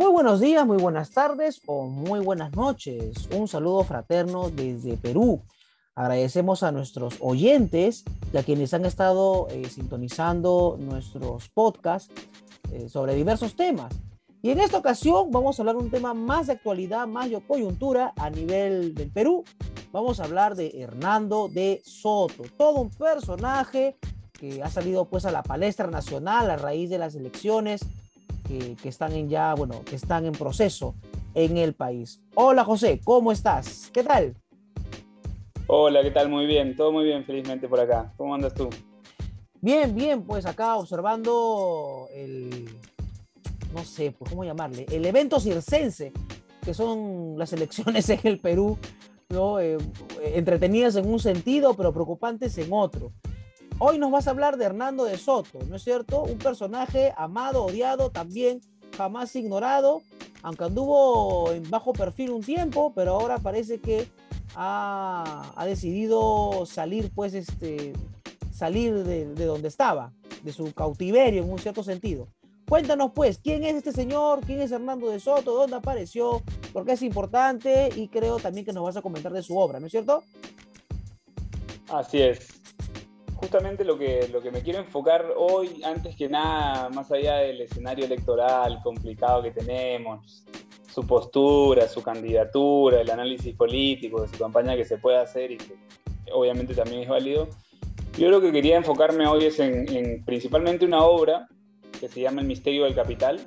Muy buenos días, muy buenas tardes o muy buenas noches. Un saludo fraterno desde Perú. Agradecemos a nuestros oyentes y a quienes han estado eh, sintonizando nuestros podcasts eh, sobre diversos temas. Y en esta ocasión vamos a hablar de un tema más de actualidad, más de coyuntura a nivel del Perú. Vamos a hablar de Hernando de Soto, todo un personaje que ha salido pues a la palestra nacional a raíz de las elecciones que, que están en ya, bueno, que están en proceso en el país. Hola José, ¿cómo estás? ¿Qué tal? Hola, ¿qué tal? Muy bien, todo muy bien, felizmente por acá. ¿Cómo andas tú? Bien, bien, pues acá observando el, no sé, pues, ¿cómo llamarle? El evento circense, que son las elecciones en el Perú, ¿no? Eh, entretenidas en un sentido, pero preocupantes en otro. Hoy nos vas a hablar de Hernando de Soto, ¿no es cierto? Un personaje amado, odiado, también jamás ignorado, aunque anduvo en bajo perfil un tiempo, pero ahora parece que ha, decidido salir, pues, este, salir de, de, donde estaba, de su cautiverio en un cierto sentido. Cuéntanos, pues, quién es este señor, quién es Hernando de Soto, dónde apareció, por qué es importante y creo también que nos vas a comentar de su obra, ¿no es cierto? Así es. Justamente lo que, lo que me quiero enfocar hoy, antes que nada, más allá del escenario electoral complicado que tenemos, su postura, su candidatura, el análisis político de su campaña que se puede hacer y que obviamente también es válido. Yo lo que quería enfocarme hoy es en, en principalmente una obra que se llama El misterio del capital,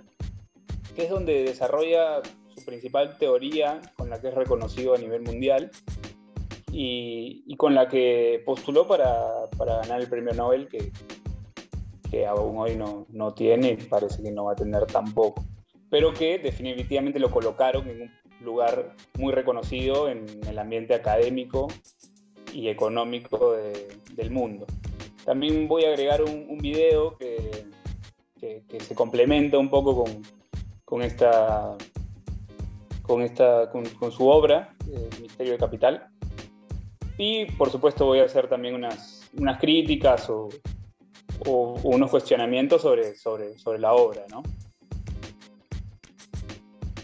que es donde desarrolla su principal teoría con la que es reconocido a nivel mundial y, y con la que postuló para, para, ganar el premio Nobel que, que aún hoy no, no tiene y parece que no va a tener tampoco pero que definitivamente lo colocaron en un lugar muy reconocido en el ambiente académico y económico de, del mundo. También voy a agregar un, un video que, que, que, se complementa un poco con, con esta, con, esta con, con, su obra, El Misterio del Capital. Y por supuesto voy a hacer también unas, unas críticas o, o, unos cuestionamientos sobre, sobre, sobre la obra, ¿no?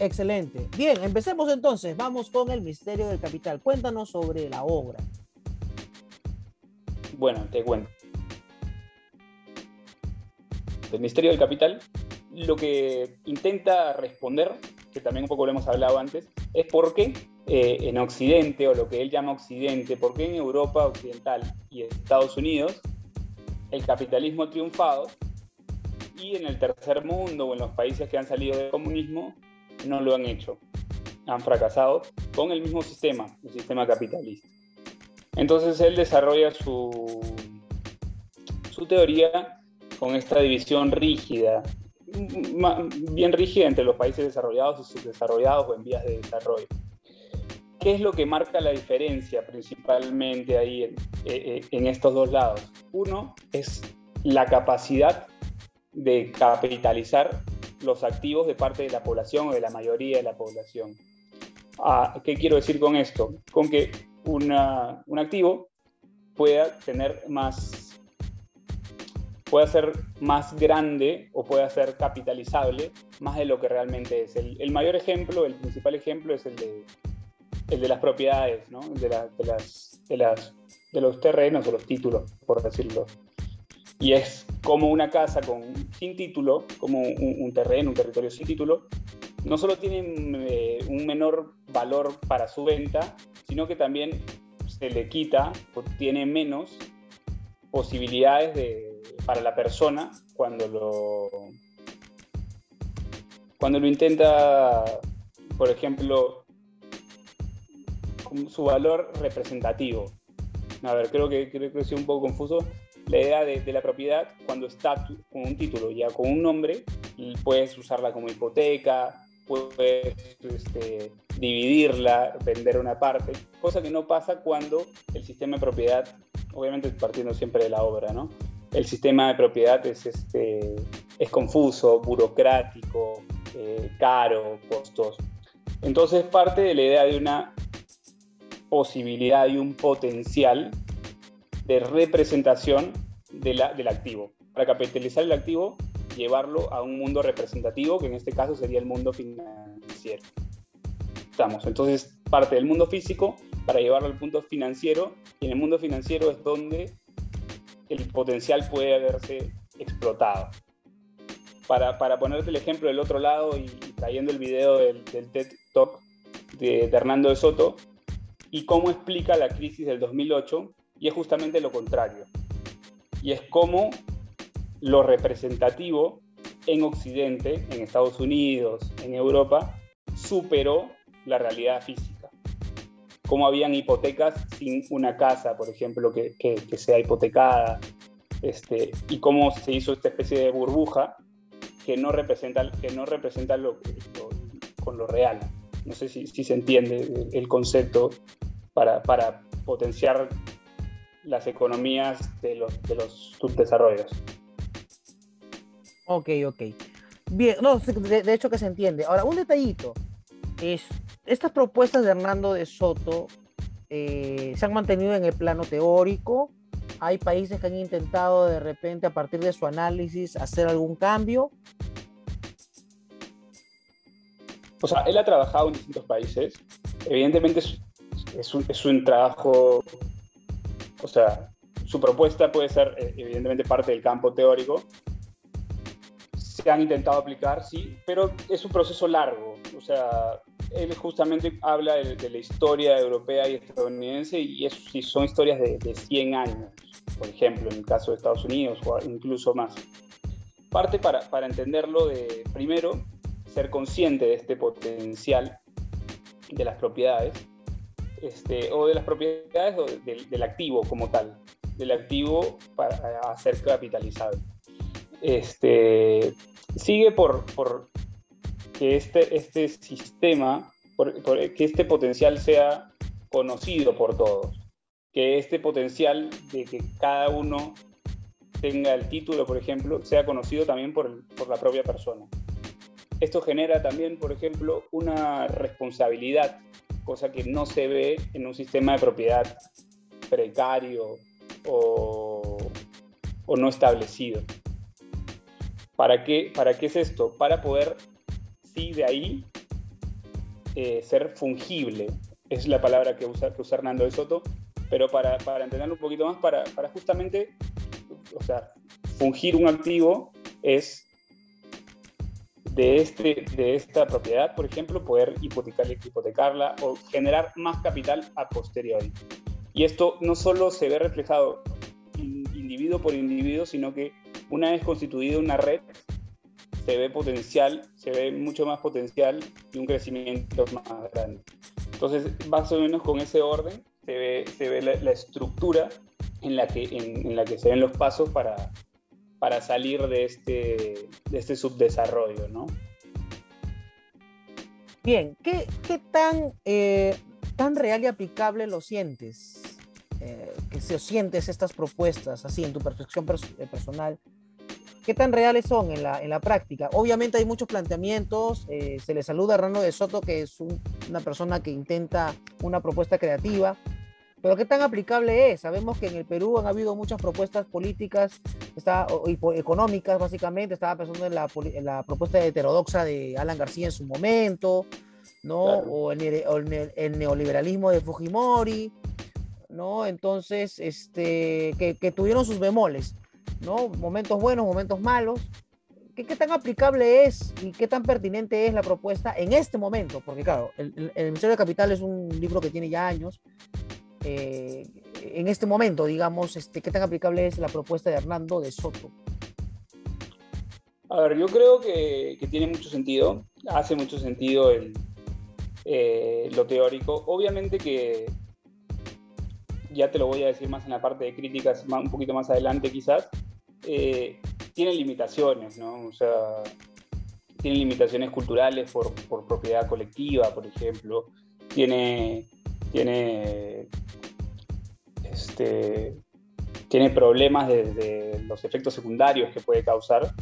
Excelente. Bien, empecemos entonces. Vamos con el misterio del capital. Cuéntanos sobre la obra. Bueno, te cuento. El misterio del capital lo que intenta responder, que también un poco lo hemos hablado antes, es por qué eh, en Occidente, o lo que él llama Occidente, por qué en Europa Occidental y Estados Unidos el capitalismo ha triunfado y en el tercer mundo o en los países que han salido del comunismo no lo han hecho. Han fracasado con el mismo sistema, el sistema capitalista. Entonces él desarrolla su, su teoría con esta división rígida, bien rígida entre los países desarrollados y subdesarrollados o en vías de desarrollo. ¿Qué es lo que marca la diferencia principalmente ahí en, en estos dos lados? Uno es la capacidad de capitalizar los activos de parte de la población o de la mayoría de la población. Ah, ¿Qué quiero decir con esto? Con que una, un activo pueda tener más, pueda ser más grande o pueda ser capitalizable más de lo que realmente es. El mayor ejemplo, el principal ejemplo es el de, el de las propiedades, ¿no? de, la, de, las, de, las, de los terrenos o los títulos, por decirlo y es como una casa con, sin título, como un, un, terreno, un territorio sin título, no solo tiene eh, un menor valor para su venta, sino que también se le quita o tiene menos posibilidades de, para la persona cuando lo, cuando lo intenta, por ejemplo, su valor representativo. A ver, creo que, creo que un poco confuso la idea de, de, la propiedad cuando está con un título, ya con un nombre, puedes usarla como hipoteca, puedes este, dividirla, vender una parte, cosa que no pasa cuando el sistema de propiedad, obviamente partiendo siempre de la obra, ¿no? El sistema de propiedad es, este, es confuso, burocrático, eh, caro, costoso. Entonces parte de la idea de una posibilidad y un potencial de representación de la, del activo. Para capitalizar el activo llevarlo a un mundo representativo, que en este caso sería el mundo financiero. Estamos, entonces parte del mundo físico para llevarlo al punto financiero, y en el mundo financiero es donde el potencial puede haberse explotado. Para, para ponerte el ejemplo del otro lado y, trayendo el video del, TED Talk de, de Hernando de Soto, y cómo explica la crisis del 2008, y es justamente lo contrario. Y es cómo lo representativo en Occidente, en Estados Unidos, en Europa, superó la realidad física. Cómo habían hipotecas sin una casa, por ejemplo, que, sea hipotecada, este, y cómo se hizo esta especie de burbuja que no representa, que no representa lo, con lo real. No sé si, se entiende el concepto para, para potenciar las economías de los, de los subdesarrollos. Ok, ok. Bien, no, de, hecho que se entiende. Ahora, un detallito es, estas propuestas de Hernando de Soto eh, se han mantenido en el plano teórico. Hay países que han intentado de repente, a partir de su análisis, hacer algún cambio. O sea, él ha trabajado en distintos países. Evidentemente es, un, es un trabajo, o sea, su propuesta puede ser eh, evidentemente parte del campo teórico, se han intentado aplicar, sí, pero es un proceso largo. O sea, él justamente habla de, la historia europea y estadounidense y es, son historias de, de, 100 años, por ejemplo, en el caso de Estados Unidos o incluso más. Parte para, para entenderlo de, primero, ser consciente de este potencial de las propiedades, este, o de las propiedades o del, activo como tal, del activo para ser capitalizado. Este, sigue por, que este, este sistema, que este potencial sea conocido por todos, que este potencial de que cada uno tenga el título, por ejemplo, sea conocido también por, por la propia persona. Esto genera también, por ejemplo, una responsabilidad, cosa que no se ve en un sistema de propiedad precario o, no establecido. ¿Para qué, ¿Para qué es esto? Para poder, sí, de ahí eh, ser fungible. Es la palabra que usa, que Hernando de Soto, pero para, para entenderlo un poquito más, para, para justamente, o sea, fungir un activo es de, este, de esta propiedad, por ejemplo, poder hipotecarla, hipotecarla o generar más capital a posteriori. Y esto no solo se ve reflejado individuo por individuo, sino que una vez constituida una red, se ve potencial, se ve mucho más potencial y un crecimiento más grande. Entonces, más o menos con ese orden se ve, se ve la, estructura en la, que, en, la que se ven los pasos para, para salir de este, de este subdesarrollo, ¿no? Bien, ¿qué, qué tan, eh, tan real y aplicable lo sientes? Eh, que se sientes estas propuestas así en tu percepción eh, personal ¿Qué tan reales son en la, en la práctica? Obviamente hay muchos planteamientos, eh, se le saluda a Rano de Soto, que es una persona que intenta una propuesta creativa, pero ¿qué tan aplicable es? Sabemos que en el Perú han habido muchas propuestas políticas está, y económicas, básicamente. Estaba pensando en la, en la, propuesta heterodoxa de Alan García en su momento, ¿no? O, el, el, neoliberalismo de Fujimori, ¿no? Entonces, este, que, que tuvieron sus bemoles. ¿no? Momentos buenos, momentos malos. ¿Qué, ¿Qué, tan aplicable es y qué tan pertinente es la propuesta en este momento? Porque claro, el, el, Ministerio de Capital es un libro que tiene ya años. Eh, en este momento, digamos, este, ¿qué tan aplicable es la propuesta de Hernando de Soto? A ver, yo creo que, tiene mucho sentido, hace mucho sentido el, eh, lo teórico. Obviamente que ya te lo voy a decir más en la parte de críticas, un poquito más adelante quizás, eh, tiene limitaciones, ¿no? O sea, tiene limitaciones culturales por, por propiedad colectiva, por ejemplo, tiene, tiene, este, tiene problemas de, los efectos secundarios que puede causar,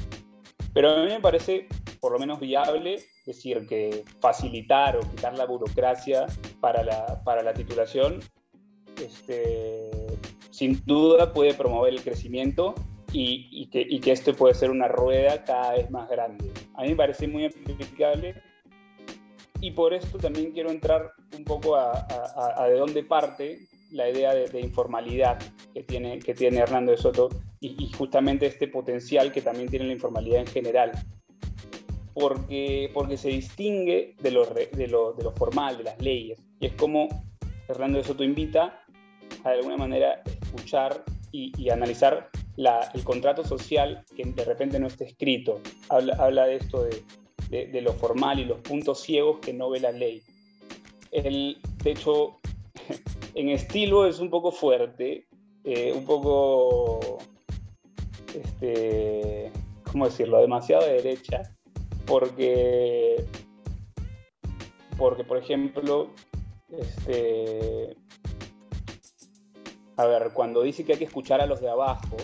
pero a mí me parece por lo menos viable decir que facilitar o quitar la burocracia para la, para la titulación este, sin duda puede promover el crecimiento y, que, y, que, esto puede ser una rueda cada vez más grande. A mí me parece muy aplicable y por esto también quiero entrar un poco a, de dónde parte la idea de, informalidad que tiene, que tiene Hernando de Soto y, justamente este potencial que también tiene la informalidad en general. Porque, porque se distingue de lo, de, lo, de lo formal, de las leyes. Y es como Hernando de Soto invita a de alguna manera escuchar y, analizar el contrato social que de repente no está escrito. Habla, habla de esto de, de, lo formal y los puntos ciegos que no ve la ley. El, de hecho, en estilo es un poco fuerte, eh, un poco, este, ¿cómo decirlo?, demasiado de derecha, porque, porque por ejemplo, este, a ver, cuando dice que hay que escuchar a los de abajo,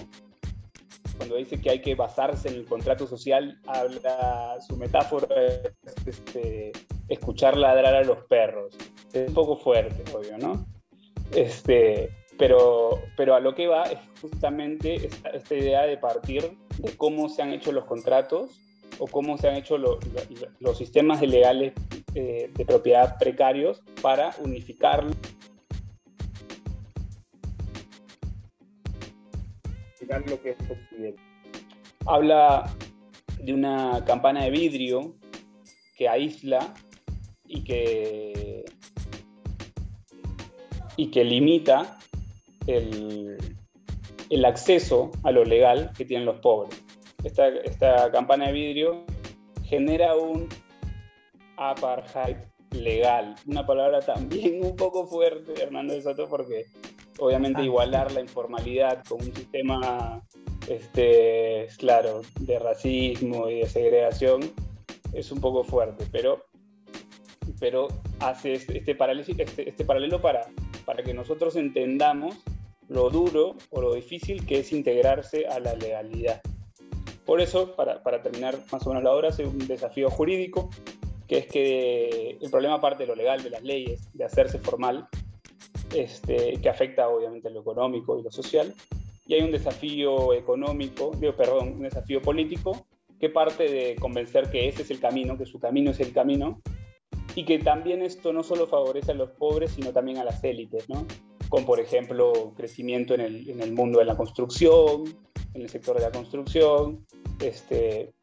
cuando dice que hay que basarse en el contrato social, habla, su metáfora es este, escuchar ladrar a los perros. Es un poco fuerte, obvio, ¿no? Este, pero, pero a lo que va es justamente esta, idea de partir de cómo se han hecho los contratos o cómo se han hecho los sistemas legales eh, de propiedad precarios para unificarlos lo que es posible. Habla de una campana de vidrio que aísla y que, y que limita el, el acceso a lo legal que tienen los pobres. Esta, esta campana de vidrio genera un apartheid legal, una palabra también un poco fuerte, Hernando de Soto, porque obviamente ah. igualar la informalidad con un sistema, este, claro, de racismo y de segregación es un poco fuerte, pero, pero hace este, este, este, este, paralelo para, para que nosotros entendamos lo duro o lo difícil que es integrarse a la legalidad. Por eso, para, terminar más o menos la obra, es un desafío jurídico, que es que el problema parte de lo legal, de las leyes, de hacerse formal, este, que afecta obviamente lo económico y lo social. Y hay un desafío económico, perdón, un desafío político que parte de convencer que ese es el camino, que su camino es el camino, y que también esto no solo favorece a los pobres, sino también a las élites, ¿no? Con, por ejemplo, crecimiento en el, en el mundo de la construcción, en el sector de la construcción, este,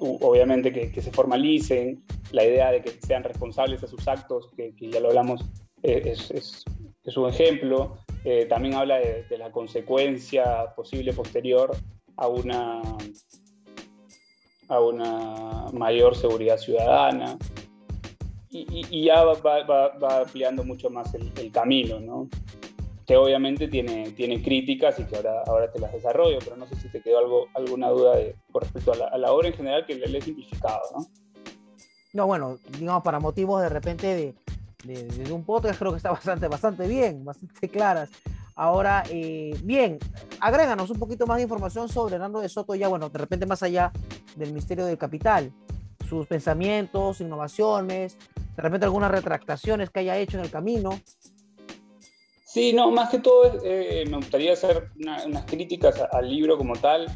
obviamente que, que, se formalicen, la idea de que sean responsables de sus actos, que, ya lo hablamos, eh, es, es, un ejemplo. Eh, también habla de, la consecuencia posible posterior a una, a una mayor seguridad ciudadana. Y, ya va, ampliando mucho más el, camino, ¿no? que obviamente tiene, tiene críticas y que ahora, ahora te las desarrollo, pero no sé si te quedó algo, alguna duda de, con respecto a la, a la obra en general que le he simplificado. ¿no? no, bueno, digamos, para motivos de repente de, de, un podcast creo que está bastante, bastante bien, bastante claras. Ahora, eh, bien, agréganos un poquito más de información sobre Hernando de Soto, ya bueno, de repente más allá del misterio del capital, sus pensamientos, innovaciones, de repente algunas retractaciones que haya hecho en el camino. Sí, no, más que todo eh, me gustaría hacer unas críticas al libro como tal,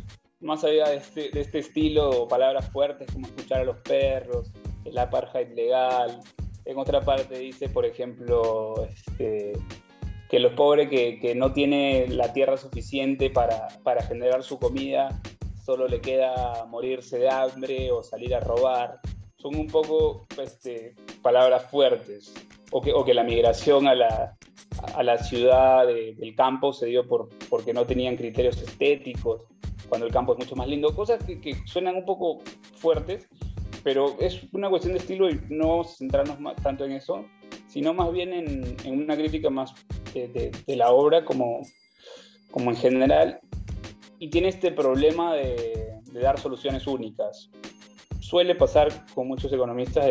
más allá de este, de este estilo, palabras fuertes como escuchar a los perros, el apartheid legal, en otra parte dice, por ejemplo, este, que los pobres que, no tiene la tierra suficiente para, generar su comida, solo le queda morirse de hambre o salir a robar. Son un poco este, palabras fuertes. O que, o que la migración a la, a la ciudad del campo se dio por, porque no tenían criterios estéticos, cuando el campo es mucho más lindo. Cosas que, que suenan un poco fuertes, pero es una cuestión de estilo y no centrarnos más, tanto en eso, sino más bien en, una crítica más de, la obra como, como en general. Y tiene este problema de, dar soluciones únicas. Suele pasar con muchos economistas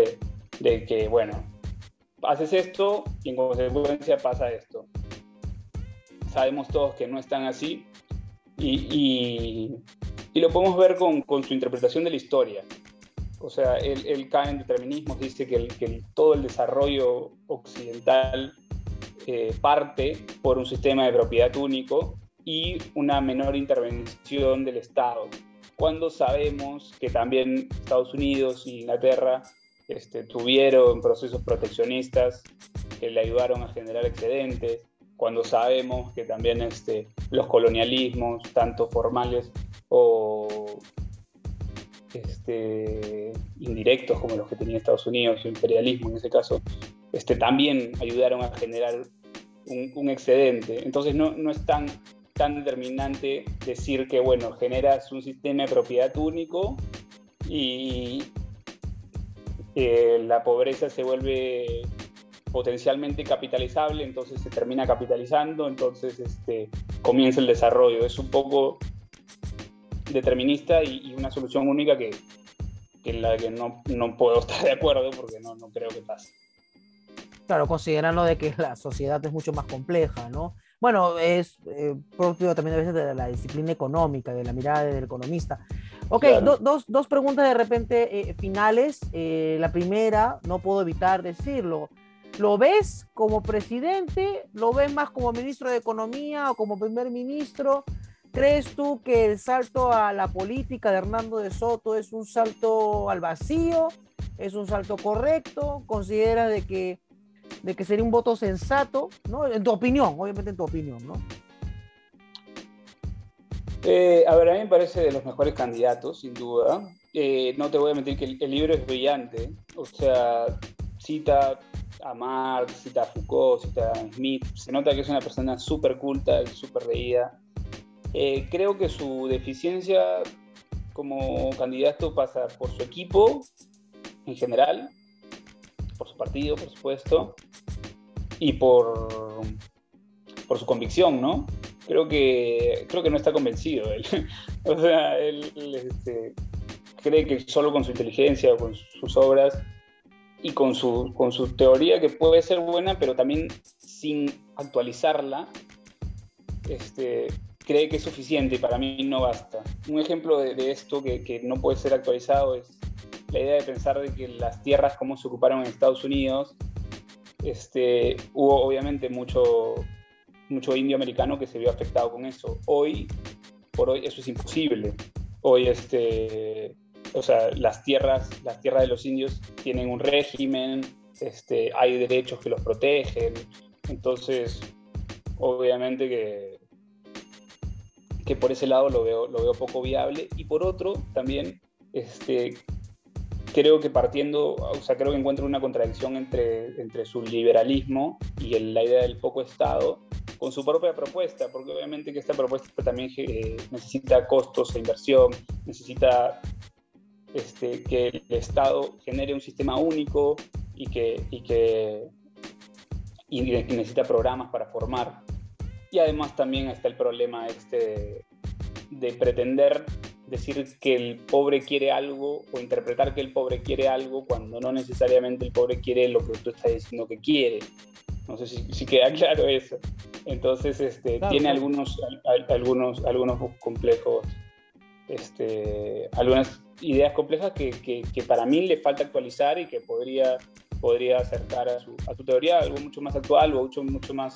de, que, bueno, haces esto y en consecuencia pasa esto. Sabemos todos que no están así y, lo podemos ver con, su interpretación de la historia o sea, él, cae en determinismos, dice que, todo el desarrollo occidental eh, parte por un sistema de propiedad único y una menor intervención del Estado. Cuando sabemos que también Estados Unidos y Inglaterra este, tuvieron procesos proteccionistas que le ayudaron a generar excedentes, cuando sabemos que también este, los colonialismos, tanto formales o este, indirectos como los que tenía Estados Unidos, el imperialismo en ese caso, también ayudaron a generar un, excedente. Entonces no, no es tan, tan determinante decir que, bueno, generas un sistema de propiedad único y la pobreza se vuelve potencialmente capitalizable, entonces se termina capitalizando, entonces este, comienza el desarrollo. Es un poco determinista y, una solución única que, que en la que no, no, puedo estar de acuerdo porque no, no creo que pase. Claro, considerando de que la sociedad es mucho más compleja, ¿no? Bueno, es eh, propio también a veces de la disciplina económica, de la mirada del economista. Ok, dos, dos, preguntas de repente eh, finales. Eh, la primera, no puedo evitar decirlo. ¿Lo ves como presidente? ¿Lo ves más como ministro de Economía o como primer ministro? ¿Crees tú que el salto a la política de Hernando de Soto es un salto al vacío? ¿Es un salto correcto? ¿Consideras de que, de que sería un voto sensato? ¿no? En tu opinión, obviamente en tu opinión, ¿no? Eh, a ver, a mí me parece de los mejores candidatos, sin duda. Eh, no te voy a mentir que el, libro es brillante. O sea, cita a Marx, cita a Foucault, cita a Smith. Se nota que es una persona súper culta y súper leída. Eh, creo que su deficiencia como candidato pasa por su equipo en general, por su partido, por supuesto, y por, por su convicción, ¿no? Creo que, creo que no está convencido él. o sea, él, este, cree que solo con su inteligencia con sus obras y con su, con su teoría que puede ser buena, pero también sin actualizarla, este, cree que es suficiente y para mí no basta. Un ejemplo de, esto que, que, no puede ser actualizado es la idea de pensar de que las tierras como se ocuparon en Estados Unidos, este, hubo obviamente mucho, mucho indio americano que se vio afectado con eso. Hoy, por hoy, eso es imposible. Hoy, este, o sea, las tierras, las tierras de los indios tienen un régimen, este, hay derechos que los protegen, entonces, obviamente que, que por ese lado lo veo, lo veo poco viable, y por otro, también, este, creo que partiendo, o sea, creo que encuentro una contradicción entre, entre su liberalismo y la idea del poco Estado con su propia propuesta, porque obviamente que esta propuesta también eh, necesita costos e inversión, necesita este, que el Estado genere un sistema único y que, y que, y necesita programas para formar. Y además también está el problema este de, pretender decir que el pobre quiere algo o interpretar que el pobre quiere algo cuando no necesariamente el pobre quiere lo que tú estás diciendo que quiere. No sé si, si queda claro eso. Entonces, este, tiene Algunos, algunos, algunos complejos, este, algunas ideas complejas que, que, para mí le falta actualizar y que podría, podría acercar a su, a su teoría algo mucho más actual o mucho, mucho más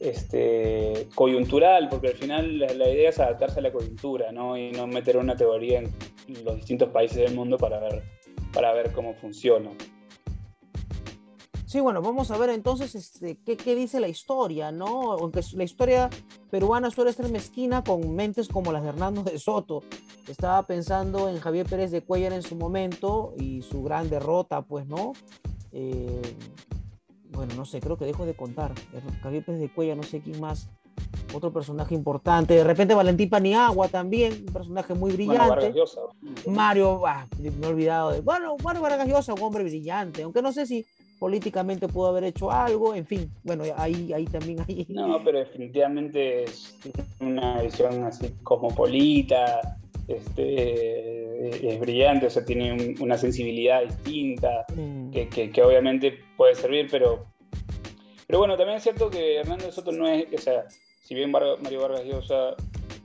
este, coyuntural, porque al final la, la, idea es adaptarse a la coyuntura ¿no? y no meter una teoría en los distintos países del mundo para ver, para ver cómo funciona. Sí, bueno, vamos a ver entonces este, qué, qué, dice la historia, ¿no? Aunque la historia peruana suele ser mezquina con mentes como las de Hernando de Soto. Estaba pensando en Javier Pérez de Cuellar en su momento y su gran derrota, pues, ¿no? Eh, no sé, creo que dejo de contar. Javier Pérez de Cuellar, no sé quién más. Otro personaje importante. De repente Valentín Paniagua también, un personaje muy brillante. Mario, ah, me he olvidado de. Bueno, Mario Vargas Llosa, un hombre brillante, aunque no sé si políticamente pudo haber hecho algo, en fin, bueno, ahí, ahí también hay... No, pero definitivamente es una visión así cosmopolita, este, es brillante, o sea, tiene una sensibilidad distinta, mm. que, que, obviamente puede servir, pero, pero bueno, también es cierto que Hernando Soto no es, o sea, si bien Mario Vargas Llosa,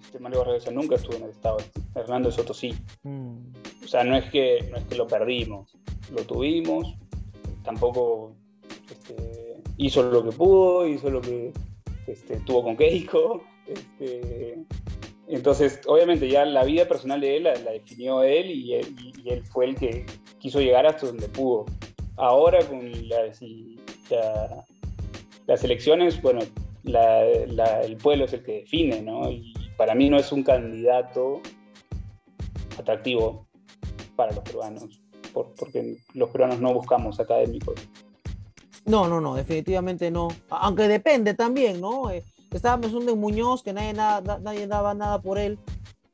este Mario Vargas Llosa nunca estuvo en el Estado, Hernando Soto sí. Mm. O sea, no es, que, no es que lo perdimos, lo tuvimos, tampoco este, hizo lo que pudo, hizo lo que este, tuvo con Keiko, Este, entonces, obviamente ya la vida personal de él la, definió él y, él él fue el que quiso llegar hasta donde pudo. Ahora con las, las elecciones, bueno, el pueblo es el que define, ¿no? Y para mí no es un candidato atractivo para los peruanos, porque los peruanos no buscamos académicos. No, no, no, definitivamente no. Aunque depende también, ¿no? Eh, estaba pensando en Muñoz, que nadie, nada, nadie daba nada por él.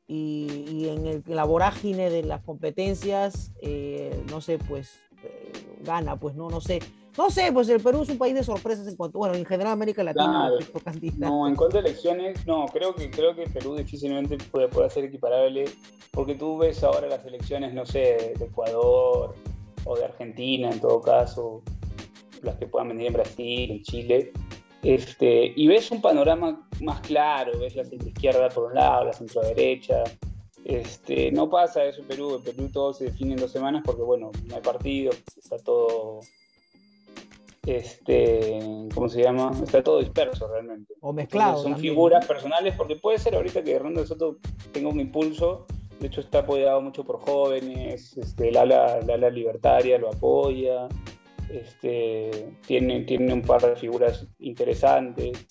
Y, en, el, la vorágine de las competencias, eh, no sé, pues eh, gana, pues no, no sé. No sé, pues el Perú es un país de sorpresas en cuanto, bueno, en general América Latina. no, en cuanto a elecciones, no, creo que creo que Perú difícilmente puede, puede ser equiparable, porque tú ves ahora las elecciones, no sé, de Ecuador o de Argentina en todo caso, las que puedan venir en Brasil, en Chile, este, y ves un panorama más claro, ves la centro izquierda por un lado, la centro derecha. Este, no pasa eso en Perú, en Perú todo se define en dos semanas porque, bueno, no hay partido, está todo, este, ¿cómo se llama? Está todo disperso realmente. O mezclado. son figuras personales, porque puede ser ahorita que Hernando Soto tenga un impulso, de hecho está apoyado mucho por jóvenes, este, el ala libertaria lo apoya, este, tiene, tiene un par de figuras interesantes,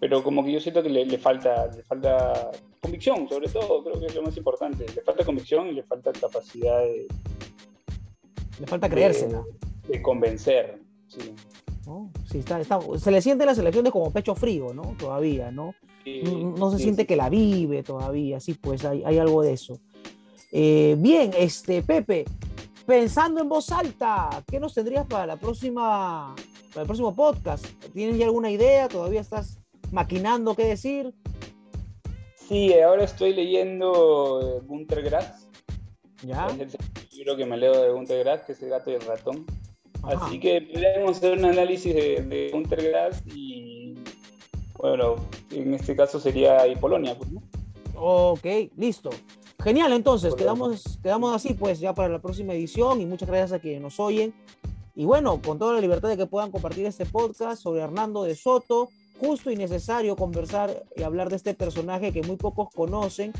pero como que yo siento que le, falta, le falta convicción, sobre todo, creo que es lo más importante. Le falta convicción y le falta capacidad de. Le falta creérsela. De, convencer, sí. se le siente la selección de como pecho frío, ¿no? Todavía, ¿no? no, se siente que la vive todavía, sí, pues hay, hay algo de eso. Eh, bien, este, Pepe, pensando en voz alta, ¿qué nos tendrías para la próxima, para el próximo podcast? ¿Tienes ya alguna idea? ¿Todavía estás maquinando qué decir? Sí, ahora estoy leyendo Gunter Grass. ¿Ya? Es el libro que me leo de Gunter Grass, que es El gato y el ratón. Así que podríamos hacer un análisis de, de Gunter Grass y, bueno, en este caso sería y Polonia, pues, ¿no? Ok, listo. Genial, entonces, quedamos, quedamos así pues ya para la próxima edición y muchas gracias a quienes nos oyen. Y bueno, con toda la libertad de que puedan compartir este podcast sobre Hernando de Soto, justo y necesario conversar y hablar de este personaje que muy pocos conocen,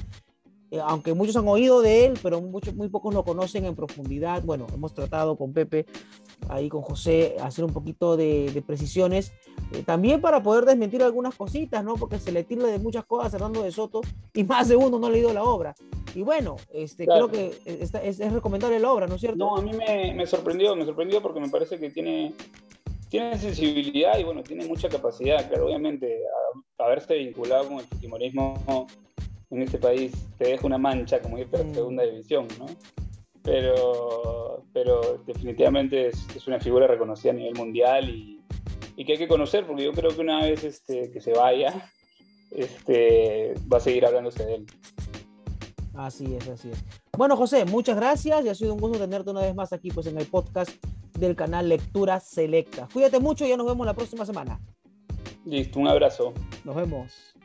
eh, aunque muchos han oído de él, pero muchos, muy pocos lo conocen en profundidad. Bueno, hemos tratado con Pepe, ahí con José, hacer un poquito de, precisiones, eh, también para poder desmentir algunas cositas, ¿no? Porque se le tira de muchas cosas a Hernando de Soto y más de uno no ha leído la obra. Y bueno, este, creo que es, es, recomendable la obra, ¿no es cierto? No, a mí me, me, sorprendió, me sorprendió porque me parece que tiene, tiene sensibilidad y bueno, tiene mucha capacidad, claro, obviamente, haberse vinculado con el fujimorismo en este país te deja una mancha como ir para mm. segunda división, ¿no? Pero, pero definitivamente es, una figura reconocida a nivel mundial y, y, que hay que conocer, porque yo creo que una vez este, que se vaya, este, va a seguir hablándose de él. Así es, así es. Bueno, José, muchas gracias y ha sido un gusto tenerte una vez más aquí pues, en el podcast del canal Lectura Selecta. Cuídate mucho y ya nos vemos la próxima semana. Listo, un abrazo. Nos vemos.